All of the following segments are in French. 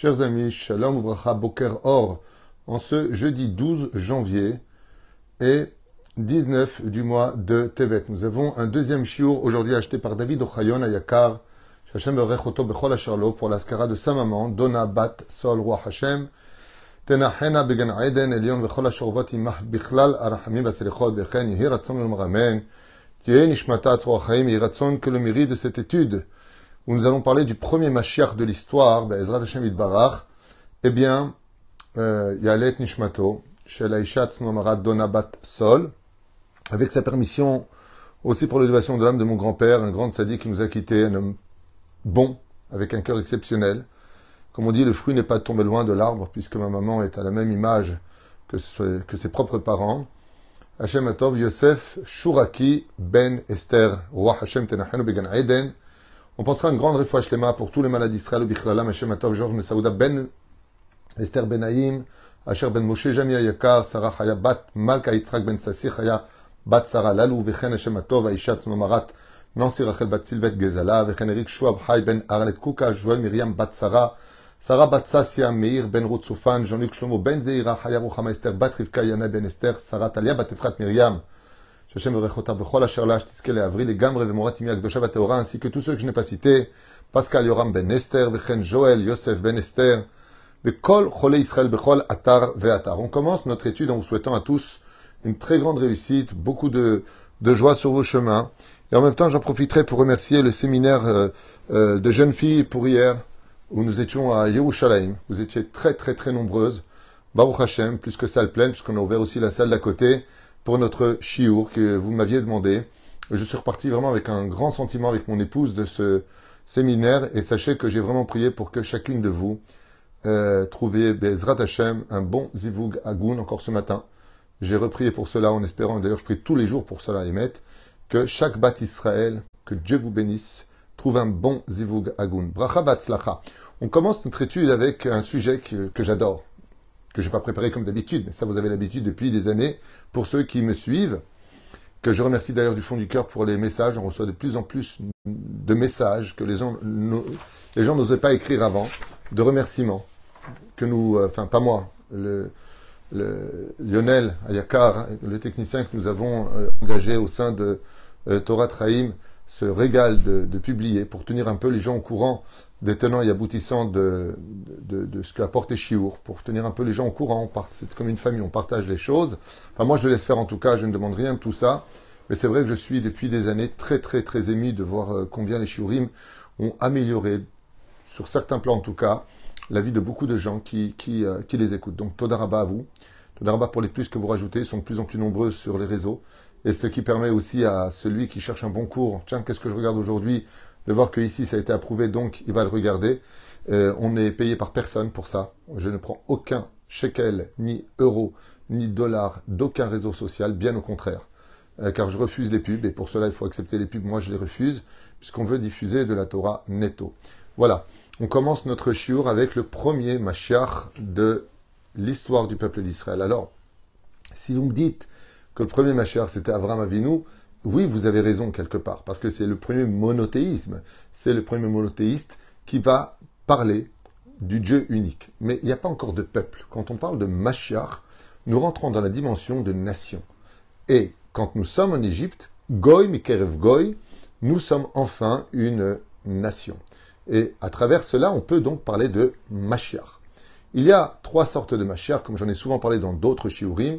Chers amis, Shalom Uvracha Boker Or, en ce jeudi 12 janvier et 19 du mois de Tevet. Nous avons un deuxième shiur aujourd'hui acheté par David Ochayon à Yakar, Hashem Berechoto Bechol Asharlo pour l'ascara de sa maman, Dona Bat Sol Roi Hashem, Tenachena Began Eden Elion Bechol Asharvot Imah Bichlal Arachamim Baselichot Bechen Yehi Ratzon Le Maramen, Tieh que le mérite de cette étude où nous allons parler du premier Mashiach de l'histoire, Ezrat Hashem Barach, eh bien, euh, Yalet Nishmato, chez Laïchat Donabat Sol, avec sa permission aussi pour l'élévation de l'âme de mon grand-père, un grand sadique qui nous a quittés, un homme bon, avec un cœur exceptionnel. Comme on dit, le fruit n'est pas tombé loin de l'arbre, puisque ma maman est à la même image que, ses propres parents. Hashem Atov Yosef Shuraki Ben Esther, roi Hashem Tenachenu Began Eden, on pensera une grande réfoua shlema pour tous les malades d'Israël, Bichlala, Hashem Atov, Georges Mesaouda Ben, Esther Ben Haïm, Asher Ben Moshe, Jamia Yakar, Sarah Chaya Bat, Malka Yitzhak Ben Sassir, Chaya Bat Sarah Lalou, Vechen Hashem Atov, Aishat Nomarat, Nancy Rachel Bat Silvet Gezala, Vechen Eric Schwab Hay Ben Arlet Kuka, Joël Miriam Bat Sarah, Sarah Bat Sassia, Meir Ben Rutzufan, Jean-Luc Shlomo Ben Zeira, Chaya Ruchama Esther, Bat Rivka Yana Ben Esther, Sarah Talia Bat Efrat Miriam, ainsi que tous ceux que je n'ai pas cités, Pascal Yoram Ben Esther, Vechen Joël Yosef Ben Esther, Bekol Chole Israël Bechol Atar Ve'atar. On commence notre étude en vous souhaitant à tous une très grande réussite, beaucoup de, de joie sur vos chemins. Et en même temps, j'en profiterai pour remercier le séminaire euh, euh, de jeunes filles pour hier, où nous étions à Yerushalayim. Vous étiez très très très nombreuses. Baruch Hashem, plus que salle pleine, puisqu'on a ouvert aussi la salle d'à côté pour notre chiour que vous m'aviez demandé. Je suis reparti vraiment avec un grand sentiment avec mon épouse de ce séminaire et sachez que j'ai vraiment prié pour que chacune de vous euh, trouviez Bezrat Hashem un bon zivug agoun encore ce matin. J'ai reprié pour cela en espérant, d'ailleurs je prie tous les jours pour cela, Emet, que chaque bat Israël, que Dieu vous bénisse, trouve un bon zivug agoun. Bracha batzlacha. On commence notre étude avec un sujet que j'adore que je n'ai pas préparé comme d'habitude, mais ça vous avez l'habitude depuis des années, pour ceux qui me suivent, que je remercie d'ailleurs du fond du cœur pour les messages. On reçoit de plus en plus de messages que les gens, n'osaient pas écrire avant, de remerciements, que nous, euh, enfin pas moi, le, Lionel Ayakar, le technicien que nous avons euh, engagé au sein de euh, Torah Traim, se régale de, publier pour tenir un peu les gens au courant des tenants et aboutissants de, de, de ce qu'a porté Chiour, pour tenir un peu les gens au courant. C'est comme une famille, on partage les choses. Enfin, moi, je le laisse faire en tout cas, je ne demande rien de tout ça. Mais c'est vrai que je suis depuis des années très, très, très ému de voir euh, combien les Shiurim ont amélioré, sur certains plans en tout cas, la vie de beaucoup de gens qui, qui, euh, qui les écoutent. Donc, Todaraba à vous. Todaraba pour les plus que vous rajoutez, ils sont de plus en plus nombreux sur les réseaux. Et ce qui permet aussi à celui qui cherche un bon cours, tiens, qu'est-ce que je regarde aujourd'hui? De voir que ici ça a été approuvé, donc il va le regarder. Euh, on n'est payé par personne pour ça. Je ne prends aucun shekel, ni euro, ni dollar d'aucun réseau social, bien au contraire. Euh, car je refuse les pubs, et pour cela il faut accepter les pubs, moi je les refuse, puisqu'on veut diffuser de la Torah netto. Voilà, on commence notre shiur avec le premier Mashiach de l'histoire du peuple d'Israël. Alors, si vous me dites que le premier Mashiach c'était Avram Avinu, oui, vous avez raison quelque part, parce que c'est le premier monothéisme. C'est le premier monothéiste qui va parler du Dieu unique. Mais il n'y a pas encore de peuple. Quand on parle de Mashiach, nous rentrons dans la dimension de nation. Et quand nous sommes en Égypte, Goy Mikerev Goy, nous sommes enfin une nation. Et à travers cela, on peut donc parler de Mashiach. Il y a trois sortes de Mashiach, comme j'en ai souvent parlé dans d'autres shiurim.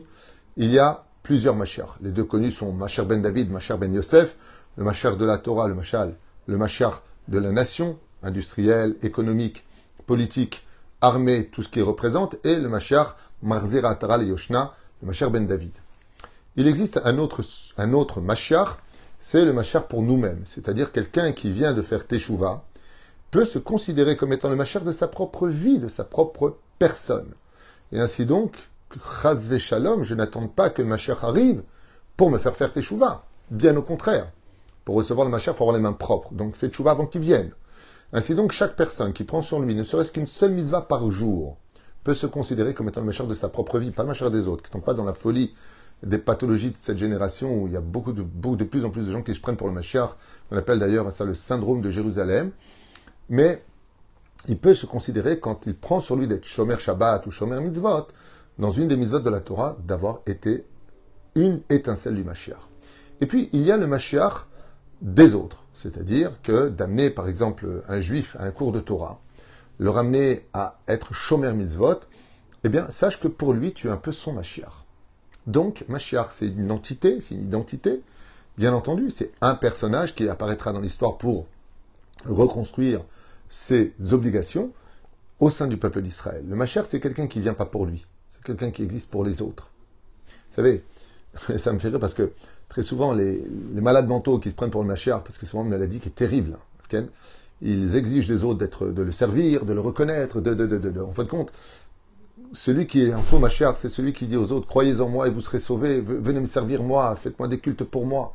Il y a plusieurs Mashiach. Les deux connus sont Machar ben David, Machar ben Yosef, le Machar de la Torah, le Machal, le Machar de la nation, industrielle, économique, politique, armée, tout ce qui représente, et le Machar Marzera Taral Yoshna, le Machar ben David. Il existe un autre, un autre Machar, c'est le Machar pour nous-mêmes, c'est-à-dire quelqu'un qui vient de faire Teshuvah, peut se considérer comme étant le Machar de sa propre vie, de sa propre personne. Et ainsi donc, Shalom, je n'attends pas que le Mashiach arrive pour me faire faire Teshuvah. Bien au contraire. Pour recevoir le Mashiach, il faut avoir les mains propres. Donc fais Teshuvah avant qu'il vienne. Ainsi donc, chaque personne qui prend sur lui ne serait-ce qu'une seule mitzvah par jour peut se considérer comme étant le Mashiach de sa propre vie, pas le Mashiach des autres, qui ne sont pas dans la folie des pathologies de cette génération où il y a beaucoup de, plus en plus de gens qui se prennent pour le Mashiach. On appelle d'ailleurs ça le syndrome de Jérusalem. Mais il peut se considérer, quand il prend sur lui d'être Shomer Shabbat ou Shomer Mitzvot, dans une des mitzvot de la Torah, d'avoir été une étincelle du Mashiach. Et puis, il y a le Mashiach des autres, c'est-à-dire que d'amener, par exemple, un juif à un cours de Torah, le ramener à être Shomer Mitzvot, eh bien, sache que pour lui, tu es un peu son Mashiach. Donc, Mashiach, c'est une entité, c'est une identité, bien entendu, c'est un personnage qui apparaîtra dans l'histoire pour reconstruire ses obligations au sein du peuple d'Israël. Le Mashiach, c'est quelqu'un qui vient pas pour lui, c'est quelqu'un qui existe pour les autres. Vous savez, ça me fait rire parce que très souvent, les, malades mentaux qui se prennent pour le Mashiach, parce que c'est vraiment une maladie qui est terrible, hein, ils exigent des autres d'être, de le servir, de le reconnaître, de, de, de, de, en fin de compte, celui qui est un faux Mashiach, c'est celui qui dit aux autres, croyez en moi et vous serez sauvés, venez me servir moi, faites-moi des cultes pour moi.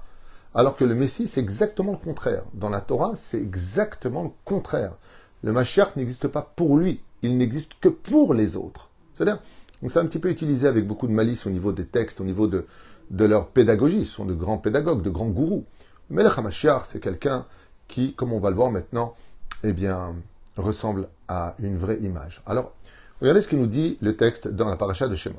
Alors que le Messie, c'est exactement le contraire. Dans la Torah, c'est exactement le contraire. Le Mashiach n'existe pas pour lui, il n'existe que pour les autres. C'est-à-dire, on s'est un petit peu utilisé avec beaucoup de malice au niveau des textes, au niveau de, leur pédagogie. Ce sont de grands pédagogues, de grands gourous. Mais le HaMashiach, c'est quelqu'un qui, comme on va le voir maintenant, eh bien, ressemble à une vraie image. Alors, regardez ce que nous dit le texte dans la paracha de Shemot.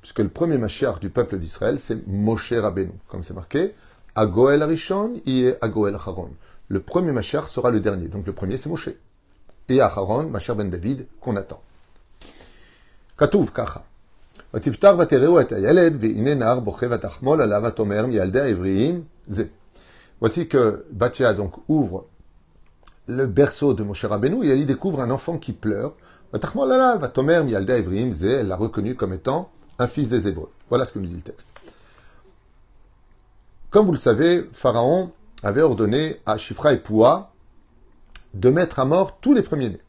Puisque le premier Mashiach du peuple d'Israël, c'est Moshe Rabbeinu, comme c'est marqué. Agoel Arishon et Agoel Haron. Le premier Machar sera le dernier. Donc le premier, c'est Moshe. Et Aharon, Machar ben David, qu'on attend. Katouv kacha. ותפתח ותראו את הילד, והנה נער בוכה ותחמול עליו ותאמר מילדי העבריים זה. Voici que Batia donc ouvre le berceau de Moshe Rabbeinu et elle y découvre un enfant qui pleure. ותחמול עליו ותאמר מילדי העבריים זה, elle l'a reconnu comme étant un fils des Hébreux. Voilà ce que nous dit le texte. Comme vous le savez, Pharaon avait ordonné à Shifra et Poua de mettre à mort tous les premiers-nés.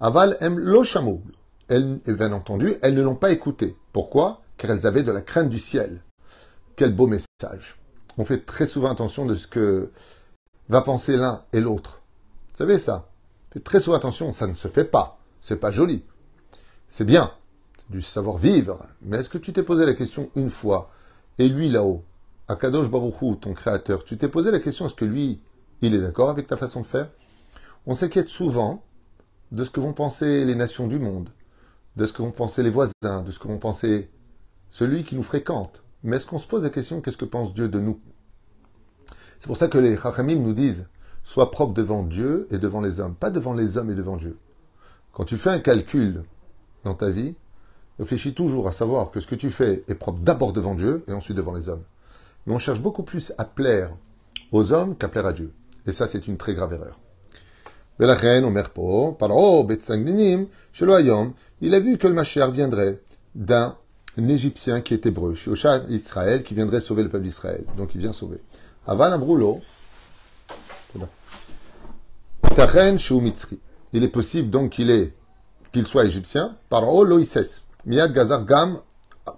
Aval em lo Elles, bien entendu, elles ne l'ont pas écouté. Pourquoi? Car elles avaient de la crainte du ciel. Quel beau message. On fait très souvent attention de ce que va penser l'un et l'autre. Vous savez ça? Faites très souvent attention, ça ne se fait pas. C'est pas joli. C'est bien. C'est du savoir-vivre. Mais est-ce que tu t'es posé la question une fois? Et lui là-haut, Akadosh Baruchou, ton créateur, tu t'es posé la question est-ce que lui, il est d'accord avec ta façon de faire? On s'inquiète souvent de ce que vont penser les nations du monde, de ce que vont penser les voisins, de ce que vont penser celui qui nous fréquente. Mais est-ce qu'on se pose la question qu'est-ce que pense Dieu de nous? C'est pour ça que les Chachamim nous disent sois propre devant Dieu et devant les hommes, pas devant les hommes et devant Dieu. Quand tu fais un calcul dans ta vie, réfléchis toujours à savoir que ce que tu fais est propre d'abord devant Dieu et ensuite devant les hommes mais on cherche beaucoup plus à plaire aux hommes qu'à plaire à Dieu. Et ça, c'est une très grave erreur. Il a vu que le Mashiach viendrait d'un Égyptien qui est hébreu, Shosha Israël, qui viendrait sauver le peuple d'Israël. Donc il vient sauver. Aval Amroulo, il est possible donc qu'il soit égyptien, par Loïses, Miad Gazar Gam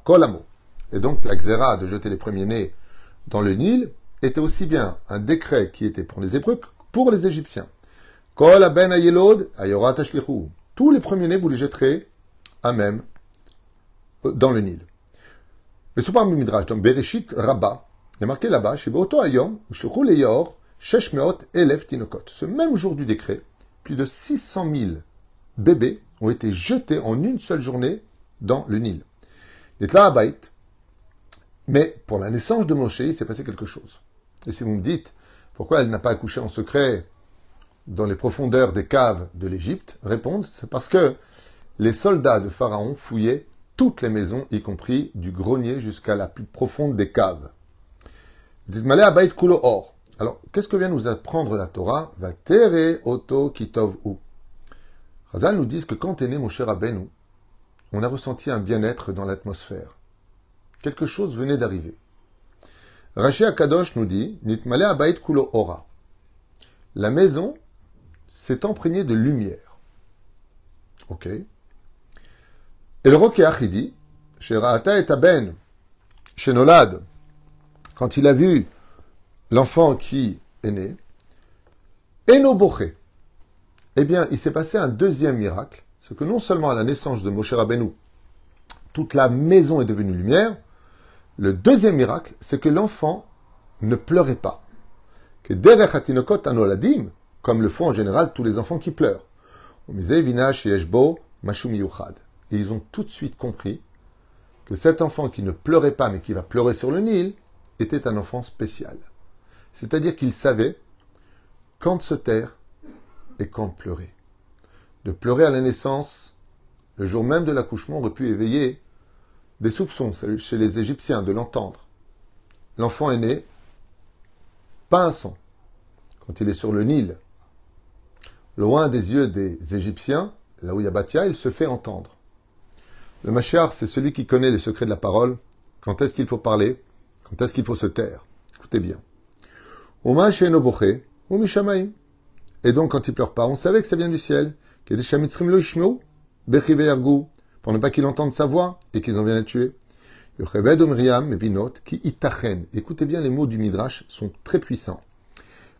Kolamo. Et donc la xéra de jeter les premiers-nés dans le Nil était aussi bien un décret qui était pour les Hébreux que pour les Égyptiens. ben Tous les premiers-nés, vous les jetterez à même euh, dans le Nil. Mais souvent, Midrash, dans Bereshit Rabba, il a marqué là-bas, chez Beoto Ayom, Leyor, Sheshmeot Elef Tinokot. Ce même jour du décret, plus de 600 000 bébés ont été jetés en une seule journée dans le Nil. là Abayt, mais pour la naissance de Moshe, il s'est passé quelque chose. Et si vous me dites pourquoi elle n'a pas accouché en secret dans les profondeurs des caves de l'Égypte, réponse c'est parce que les soldats de Pharaon fouillaient toutes les maisons, y compris du grenier jusqu'à la plus profonde des caves. Alors, qu'est-ce que vient nous apprendre la Torah? Va tere oto kitov ou. Razal nous dit que quand est né Moshe Rabbeinu, on a ressenti un bien-être dans l'atmosphère quelque chose venait d'arriver. Rashi Akadosh nous dit Nitmale abayit kulo. La maison s'est imprégnée de lumière. Ok. Et le Rokeach, il dit Sheraata et Aben, Shenolad, quand il a vu l'enfant qui est né, Eno Eh bien, il s'est passé un deuxième miracle, c'est que non seulement à la naissance de Moshe Rabbeinu, toute la maison est devenue lumière, le deuxième miracle, c'est que l'enfant ne pleurait pas. Que derech anoladim, comme le font en général tous les enfants qui pleurent. Et ils ont tout de suite compris que cet enfant qui ne pleurait pas mais qui va pleurer sur le Nil était un enfant spécial. C'est-à-dire qu'ils savaient quand se taire et quand pleurer. De pleurer à la naissance, le jour même de l'accouchement, aurait pu éveiller des soupçons chez les Égyptiens de l'entendre. L'enfant est né, pas un son. Quand il est sur le Nil, loin des yeux des Égyptiens, là où il y a Batia, il se fait entendre. Le Machiar, c'est celui qui connaît les secrets de la parole, quand est-ce qu'il faut parler, quand est-ce qu'il faut se taire? Écoutez bien. Et donc, quand il pleure pas, on savait que ça vient du ciel. Pour ne pas qu'il entende sa voix et qu'ils en viennent à tuer. Écoutez bien, les mots du Midrash sont très puissants.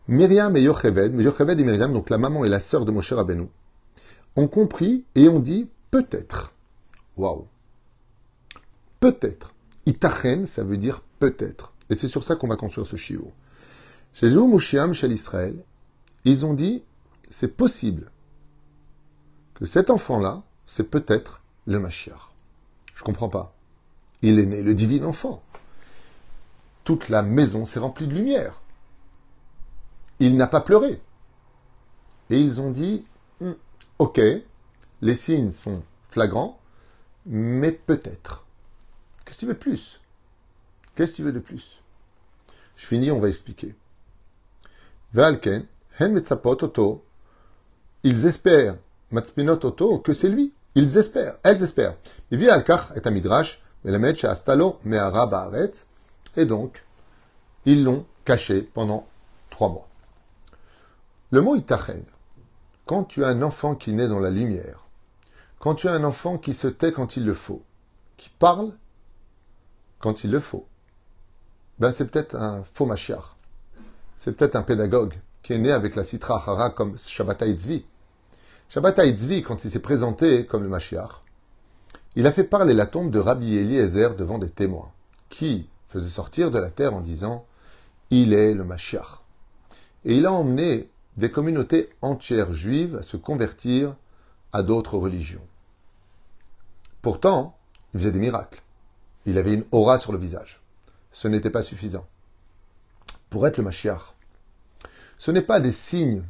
Myriam et Yocheved, Yocheved et Myriam, donc la maman et la sœur de Moshe Rabbeinu, ont compris et ont dit peut-être. Waouh. Peut-être. Itachen, ça veut dire peut-être. Et c'est sur ça qu'on va construire ce chiot. Chez Moshiam, chez l'Israël, ils ont dit c'est possible que cet enfant-là, c'est peut-être le Mashiach. Je comprends pas. Il est né le divin enfant. Toute la maison s'est remplie de lumière. Il n'a pas pleuré. Et ils ont dit, hmm, ok, les signes sont flagrants, mais peut-être. Qu'est-ce que tu veux de plus? Qu'est-ce que tu veux de plus? Je finis, on va expliquer. Valken, hen auto. Ils espèrent, matspinot auto, que c'est lui. Ils espèrent, elles espèrent. Est et donc, ils l'ont caché pendant trois mois. Le mot itachen, quand tu as un enfant qui naît dans la lumière, quand tu as un enfant qui se tait quand il le faut, qui parle quand il le faut, ben c'est peut-être un faux machiar. C'est peut-être un pédagogue qui est né avec la citra hara comme Shabbatai Tzvi. Shabbatai Tzvi, quand il s'est présenté comme le machiar, il a fait parler la tombe de Rabbi Eliezer devant des témoins, qui faisaient sortir de la terre en disant Il est le machiar. Et il a emmené des communautés entières juives à se convertir à d'autres religions. Pourtant, il faisait des miracles. Il avait une aura sur le visage. Ce n'était pas suffisant. Pour être le Mashiach, ce n'est pas des signes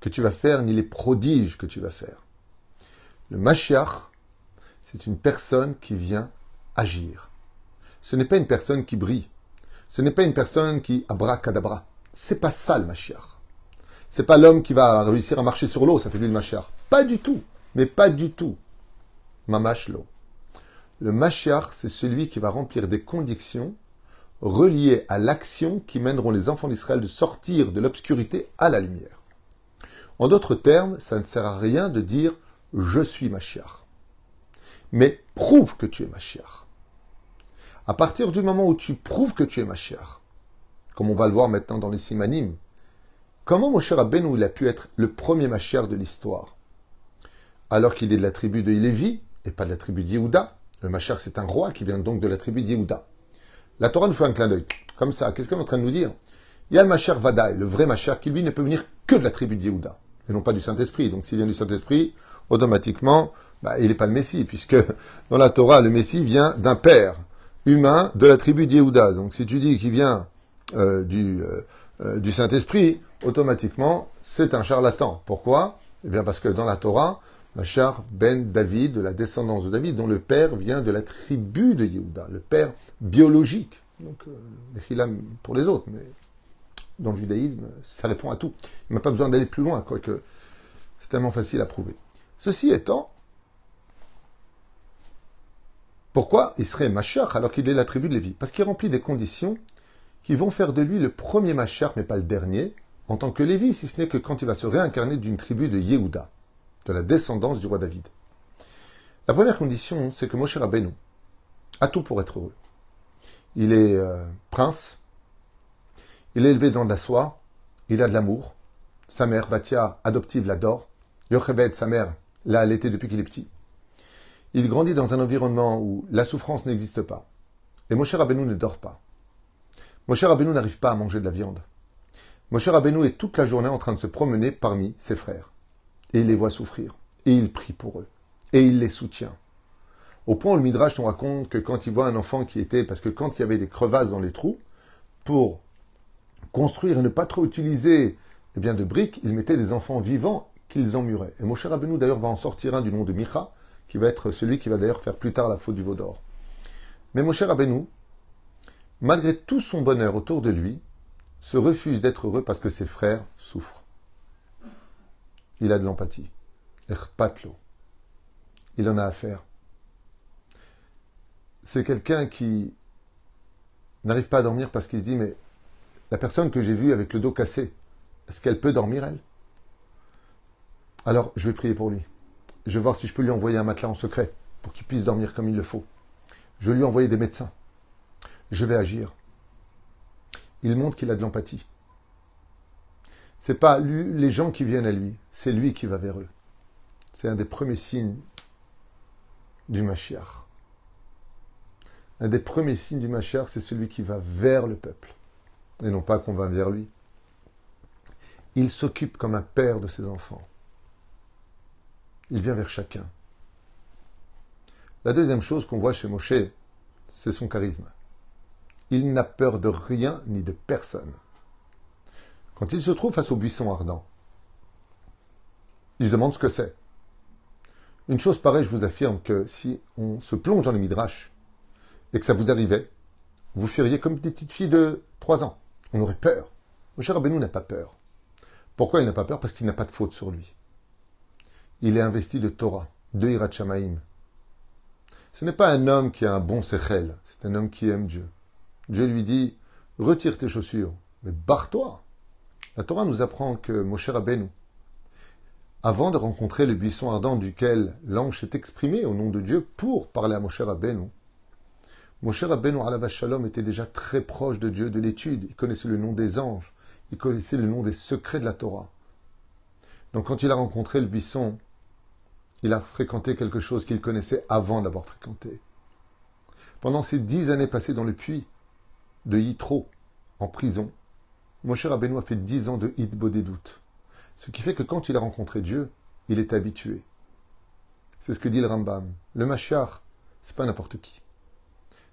que tu vas faire, ni les prodiges que tu vas faire. Le Mashiach, c'est une personne qui vient agir. Ce n'est pas une personne qui brille. Ce n'est pas une personne qui abracadabra. C'est pas ça le Mashiach. C'est pas l'homme qui va réussir à marcher sur l'eau, ça fait lui le Mashiach. Pas du tout. Mais pas du tout. Le Mashiach, c'est celui qui va remplir des conditions reliées à l'action qui mèneront les enfants d'Israël de sortir de l'obscurité à la lumière. En d'autres termes, ça ne sert à rien de dire je suis Mashiach. Mais prouve que tu es Mashiach. À partir du moment où tu prouves que tu es Mashiach, comme on va le voir maintenant dans les Simanim, Comment Moshe Rabbeinu il a pu être le premier Mashiach de l'histoire Alors qu'il est de la tribu de Lévi et pas de la tribu de Yehuda. Le Mashiach c'est un roi qui vient donc de la tribu de Yehuda. La Torah nous fait un clin d'œil. Comme ça, qu'est-ce qu'on est en train de nous dire? Il y a le Mashiach Vadaï, le vrai Mashiach, qui lui ne peut venir que de la tribu de Yehuda et non pas du Saint-Esprit. Donc s'il vient du Saint-Esprit, automatiquement, bah, il n'est pas le Messie, puisque dans la Torah, le Messie vient d'un père humain de la tribu de Yehuda. Donc si tu dis qu'il vient euh, euh, euh, du Saint-Esprit, automatiquement, c'est un charlatan. Pourquoi? Eh bien parce que dans la Torah, Machar ben David, de la descendance de David, dont le père vient de la tribu de Yehuda, le père biologique. Donc, euh, pour les autres, mais dans le judaïsme, ça répond à tout. Il n'a pas besoin d'aller plus loin, quoique c'est tellement facile à prouver. Ceci étant, pourquoi il serait Machar alors qu'il est la tribu de Lévi? Parce qu'il remplit des conditions qui vont faire de lui le premier Machar, mais pas le dernier, en tant que Lévi, si ce n'est que quand il va se réincarner d'une tribu de Yehuda, de la descendance du roi David. La première condition, c'est que Moshe Rabbeinu a tout pour être heureux. Il est euh, prince, il est élevé dans de la soie, il a de l'amour. Sa mère, Batia, adoptive, l'adore. Yochebed, sa mère, l'a allaité depuis qu'il est petit. Il grandit dans un environnement où la souffrance n'existe pas. Et Moshe Rabbeinu ne dort pas. Moshe Rabbeinu n'arrive pas à manger de la viande. Moshe Rabbeinu est toute la journée en train de se promener parmi ses frères. Et il les voit souffrir. Et il prie pour eux. Et il les soutient. Au point où le Midrash nous raconte que quand il voit un enfant qui était, parce que quand il y avait des crevasses dans les trous, pour construire et ne pas trop utiliser eh bien, de briques, il mettait des enfants vivants qu'ils emmuraient. Et Moshe Rabbeinu d'ailleurs va en sortir un du nom de Micha, qui va être celui qui va d'ailleurs faire plus tard la faute du veau d'or. Mais Moshe Rabbeinu, malgré tout son bonheur autour de lui, se refuse d'être heureux parce que ses frères souffrent. Il a de l'empathie. Erpatlo. Il en a affaire. C'est quelqu'un qui n'arrive pas à dormir parce qu'il se dit mais la personne que j'ai vue avec le dos cassé, est-ce qu'elle peut dormir elle? Alors je vais prier pour lui. Je vais voir si je peux lui envoyer un matelas en secret pour qu'il puisse dormir comme il le faut. Je vais lui envoyer des médecins. Je vais agir. Il montre qu'il a de l'empathie. C'est pas lui, les gens qui viennent à lui, c'est lui qui va vers eux. C'est un des premiers signes du Mashiach. Un des premiers signes du Mashiach, c'est celui qui va vers le peuple, et non pas qu'on va vers lui. Il s'occupe comme un père de ses enfants. Il vient vers chacun. La deuxième chose qu'on voit chez Moshe, c'est son charisme. Il n'a peur de rien ni de personne. Quand il se trouve face au buisson ardent, il se demande ce que c'est. Une chose pareille, je vous affirme que si on se plonge dans les midrash et que ça vous arrivait, vous fuiriez comme des petites filles de 3 ans. On aurait peur. Moshe Rabbeinu n'a pas peur. Pourquoi il n'a pas peur? Parce qu'il n'a pas de faute sur lui. Il est investi de Torah, de Hirat Ce n'est pas un homme qui a un bon sechel, c'est un homme qui aime Dieu. Dieu lui dit Retire tes chaussures, mais barre-toi. La Torah nous apprend que Moshe Rabbeinu, avant de rencontrer le buisson ardent duquel l'ange s'est exprimé au nom de Dieu pour parler à Moshe Rabbeinu, Moshe Rabbeinu la Shalom était déjà très proche de Dieu, de l'étude. Il connaissait le nom des anges, il connaissait le nom des secrets de la Torah. Donc quand il a rencontré le buisson, il a fréquenté quelque chose qu'il connaissait avant d'avoir fréquenté. Pendant ces dix années passées dans le puits de Yitro, en prison, Moshe Rabbeinu a fait dix ans de Hitbo des doutes. Ce qui fait que quand il a rencontré Dieu, il est habitué. C'est ce que dit le Rambam. Le Mashar, c'est pas n'importe qui.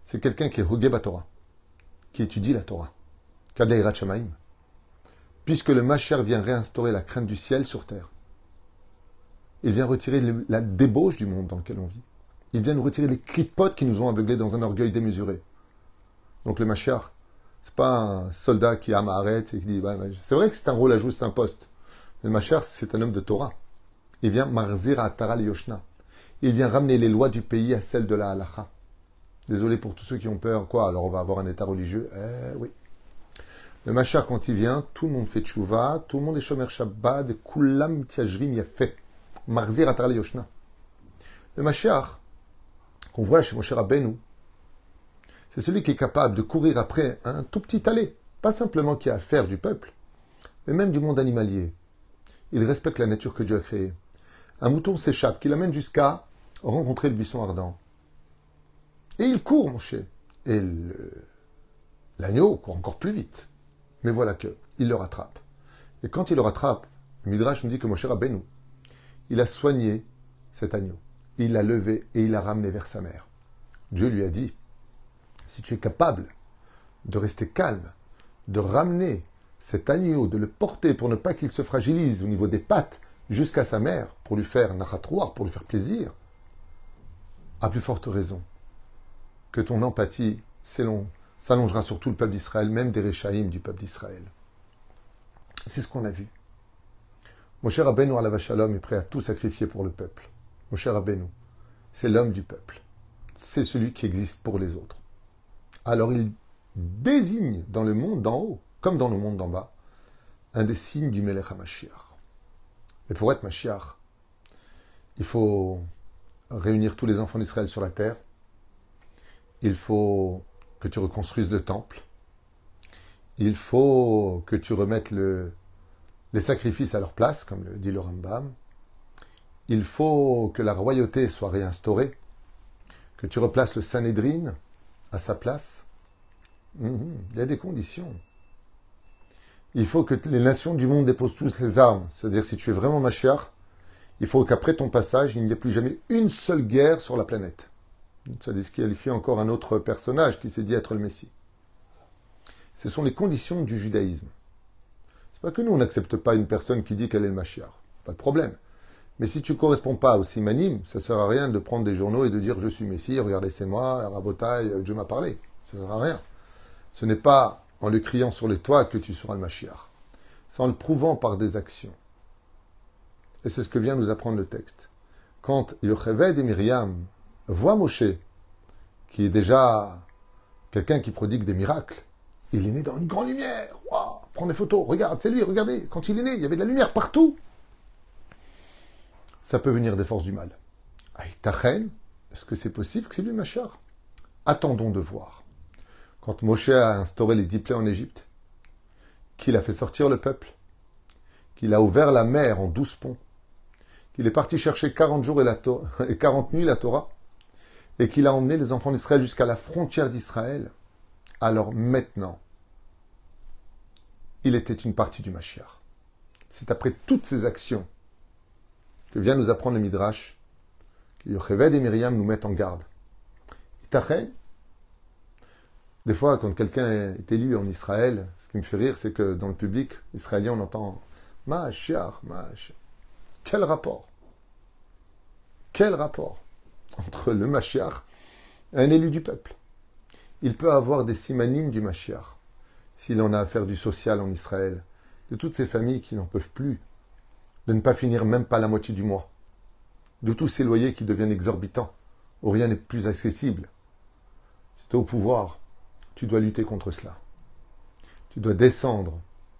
C'est quelqu'un qui est Hogeb Torah, qui étudie la Torah. Kadeirat Shamaim. Puisque le Mashar vient réinstaurer la crainte du ciel sur terre. Il vient retirer la débauche du monde dans lequel on vit. Il vient nous retirer les clipotes qui nous ont aveuglés dans un orgueil démesuré. Donc le Machar, pas un soldat qui a et qui dit c'est vrai que c'est un rôle à jouer, c'est un poste. Le Machar, c'est un homme de Torah. Il vient marzir à Taral Yoshna. Il vient ramener les lois du pays à celles de la halacha. Désolé pour tous ceux qui ont peur. Quoi Alors on va avoir un état religieux? Eh oui. Le Machar, quand il vient, tout le monde fait tchouva, tout le monde est shomer Shabbat, kulam a fait. Marzir Ataral Yoshna. Le Mashiach, qu'on voit chez Moshe Rabbeinu, c'est celui qui est capable de courir après un tout petit allée, pas simplement qui a affaire du peuple, mais même du monde animalier. Il respecte la nature que Dieu a créée. Un mouton s'échappe, qui l'amène jusqu'à rencontrer le buisson ardent. Et il court, Moshe. Et l'agneau court encore plus vite. Mais voilà que, il le rattrape. Et quand il le rattrape, Midrash nous dit que Moshe Rabbeinu, il a soigné cet agneau. Il l'a levé et il l'a ramené vers sa mère. Dieu lui a dit, si tu es capable de rester calme, de ramener cet agneau, de le porter pour ne pas qu'il se fragilise au niveau des pattes jusqu'à sa mère, pour lui faire narratoire, pour lui faire plaisir, à plus forte raison que ton empathie s'allongera sur tout le peuple d'Israël, même des Réchaïm du peuple d'Israël. C'est ce qu'on a vu. Moshe Rabbeinu la Shalom est prêt à tout sacrifier pour le peuple. Moshe Rabbeinu, c'est l'homme du peuple. C'est celui qui existe pour les autres. Alors il désigne dans le monde d'en haut, comme dans le monde d'en bas, un des signes du Melech HaMashiach. Mais pour être Mashiach, il faut réunir tous les enfants d'Israël sur la terre. Il faut que tu reconstruises le temple. Il faut que tu remettes le, les sacrifices à leur place, comme le dit le Rambam. Il faut que la royauté soit réinstaurée, que tu replaces le Sanhedrin à sa place. Mhm, il y a des conditions. Il faut que les nations du monde déposent tous les armes. C'est-à-dire, si tu es vraiment Mashiach, Il faut qu'après ton passage, il n'y ait plus jamais une seule guerre sur la planète. Ça disqualifie encore un autre personnage qui s'est dit être le Messie. Ce sont les conditions du judaïsme. C'est pas que nous, on n'accepte pas une personne qui dit qu'elle est le Mashiach. Pas de problème. Mais si tu ne corresponds pas au simanim, ça ne sert à rien de prendre des journaux et de dire je suis Messie, regardez c'est moi, Rabotai, Dieu m'a parlé. Ça ne sert à rien. Ce n'est pas en le criant sur les toits que tu seras le Mashiach. C'est en le prouvant par des actions. Et c'est ce que vient nous apprendre le texte. Quand Yocheved et Myriam voient Moshe, qui est déjà quelqu'un qui prodigue des miracles, il est né dans une grande lumière. Prends des photos, regarde, c'est lui, regardez. Quand il est né, il y avait de la lumière partout. Ça peut venir des forces du mal. Aïtachen, est-ce que c'est possible que c'est lui, Machar? Attendons de voir. Quand Moshe a instauré les dix plaies en Égypte, qu'il a fait sortir le peuple, qu'il a ouvert la mer en douze ponts, qu'il est parti chercher 40 jours et, la et 40 nuits la Torah, et qu'il a emmené les enfants d'Israël jusqu'à la frontière d'Israël, alors maintenant, il était une partie du Mashiach. C'est après toutes ces actions que vient nous apprendre le Midrash que Yocheved et Myriam nous mettent en garde. Des fois, quand quelqu'un est élu en Israël, ce qui me fait rire, c'est que dans le public israélien, on entend Mashiach, Mashiach. Quel rapport Quel rapport entre le Mashiach et un élu du peuple? Il peut avoir des simanimes du Mashiach, s'il en a à faire du social en Israël, de toutes ces familles qui n'en peuvent plus, de ne pas finir même pas la moitié du mois, de tous ces loyers qui deviennent exorbitants, où rien n'est plus accessible. Es au pouvoir, tu dois lutter contre cela. Tu dois descendre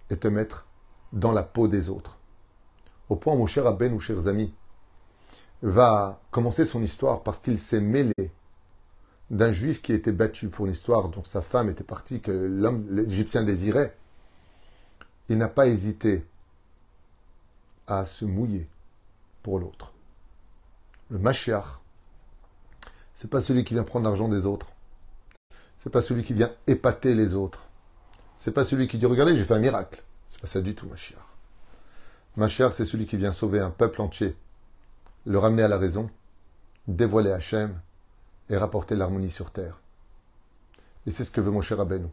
et te mettre dans la peau des autres. Au point où mon cher Aben ou chers amis va commencer son histoire parce qu'il s'est mêlé d'un juif qui été battu pour une histoire dont sa femme était partie, que l'homme, l'Égyptien désirait, il n'a pas hésité à se mouiller pour l'autre. Le Mashiach, c'est pas celui qui vient prendre l'argent des autres. C'est pas celui qui vient épater les autres. C'est pas celui qui dit regardez, j'ai fait un miracle. C'est pas ça du tout, Mashiach. Mashiach, c'est celui qui vient sauver un peuple entier, le ramener à la raison, dévoiler Hachem, et rapporter l'harmonie sur terre. Et c'est ce que veut mon cher Rabbeinu.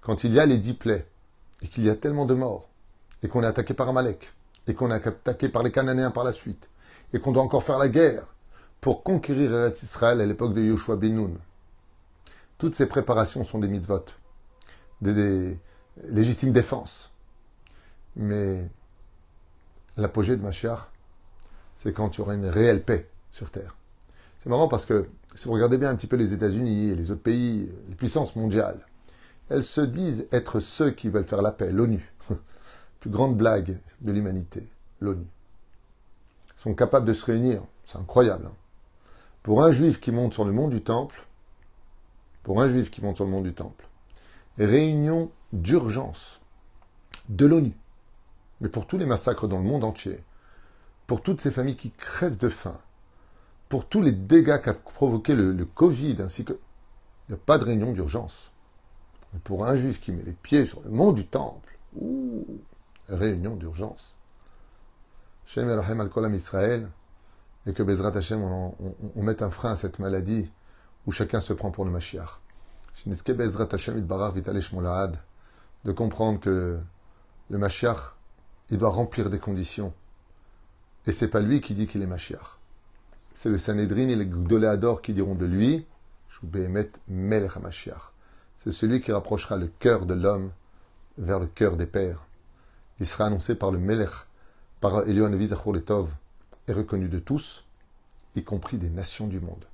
Quand il y a les dix plaies, et qu'il y a tellement de morts, et qu'on est attaqué par Amalek, et qu'on est attaqué par les Cananéens par la suite, et qu'on doit encore faire la guerre pour conquérir Eretz Israël à l'époque de Yoshua bin Toutes ces préparations sont des mitzvot, des, légitimes défenses. Mais l'apogée de Mashiach, c'est quand il y aura une réelle paix sur terre. C'est marrant parce que si vous regardez bien un petit peu les États-Unis et les autres pays, les puissances mondiales, elles se disent être ceux qui veulent faire la paix, l'ONU. Plus grande blague de l'humanité, l'ONU. Ils sont capables de se réunir, c'est incroyable. Hein. Pour un juif qui monte sur le mont du Temple, pour un juif qui monte sur le mont du Temple, réunion d'urgence de l'ONU, mais pour tous les massacres dans le monde entier, pour toutes ces familles qui crèvent de faim, pour tous les dégâts qu'a provoqué le, Covid, ainsi que. Il n'y a pas de réunion d'urgence. Pour un juif qui met les pieds sur le mont du Temple, ouh, réunion d'urgence. Shem Elohim al Israël, et que Bezrat Hashem, on, on, mette un frein à cette maladie où chacun se prend pour le Mashiach. Bezrat Hashem de comprendre que le Mashiach, il doit remplir des conditions. Et c'est pas lui qui dit qu'il est Mashiach c'est le Sanhedrin et les Gdoléador qui diront de lui, Melech C'est celui qui rapprochera le cœur de l'homme vers le cœur des pères. Il sera annoncé par le Melech, par Elion Letov, et reconnu de tous, y compris des nations du monde.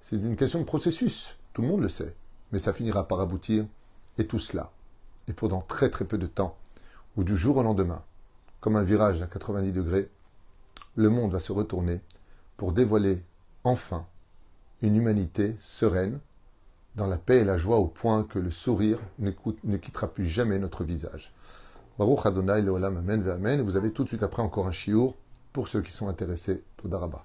C'est une question de processus, tout le monde le sait, mais ça finira par aboutir, et tout cela, et pendant très très peu de temps, ou du jour au lendemain, comme un virage à 90 degrés, le monde va se retourner pour dévoiler enfin une humanité sereine, dans la paix et la joie au point que le sourire ne, quittera plus jamais notre visage. Baruch Adonai Leolam Amen Amen. Vous avez tout de suite après encore un chiour pour ceux qui sont intéressés. Todaraba.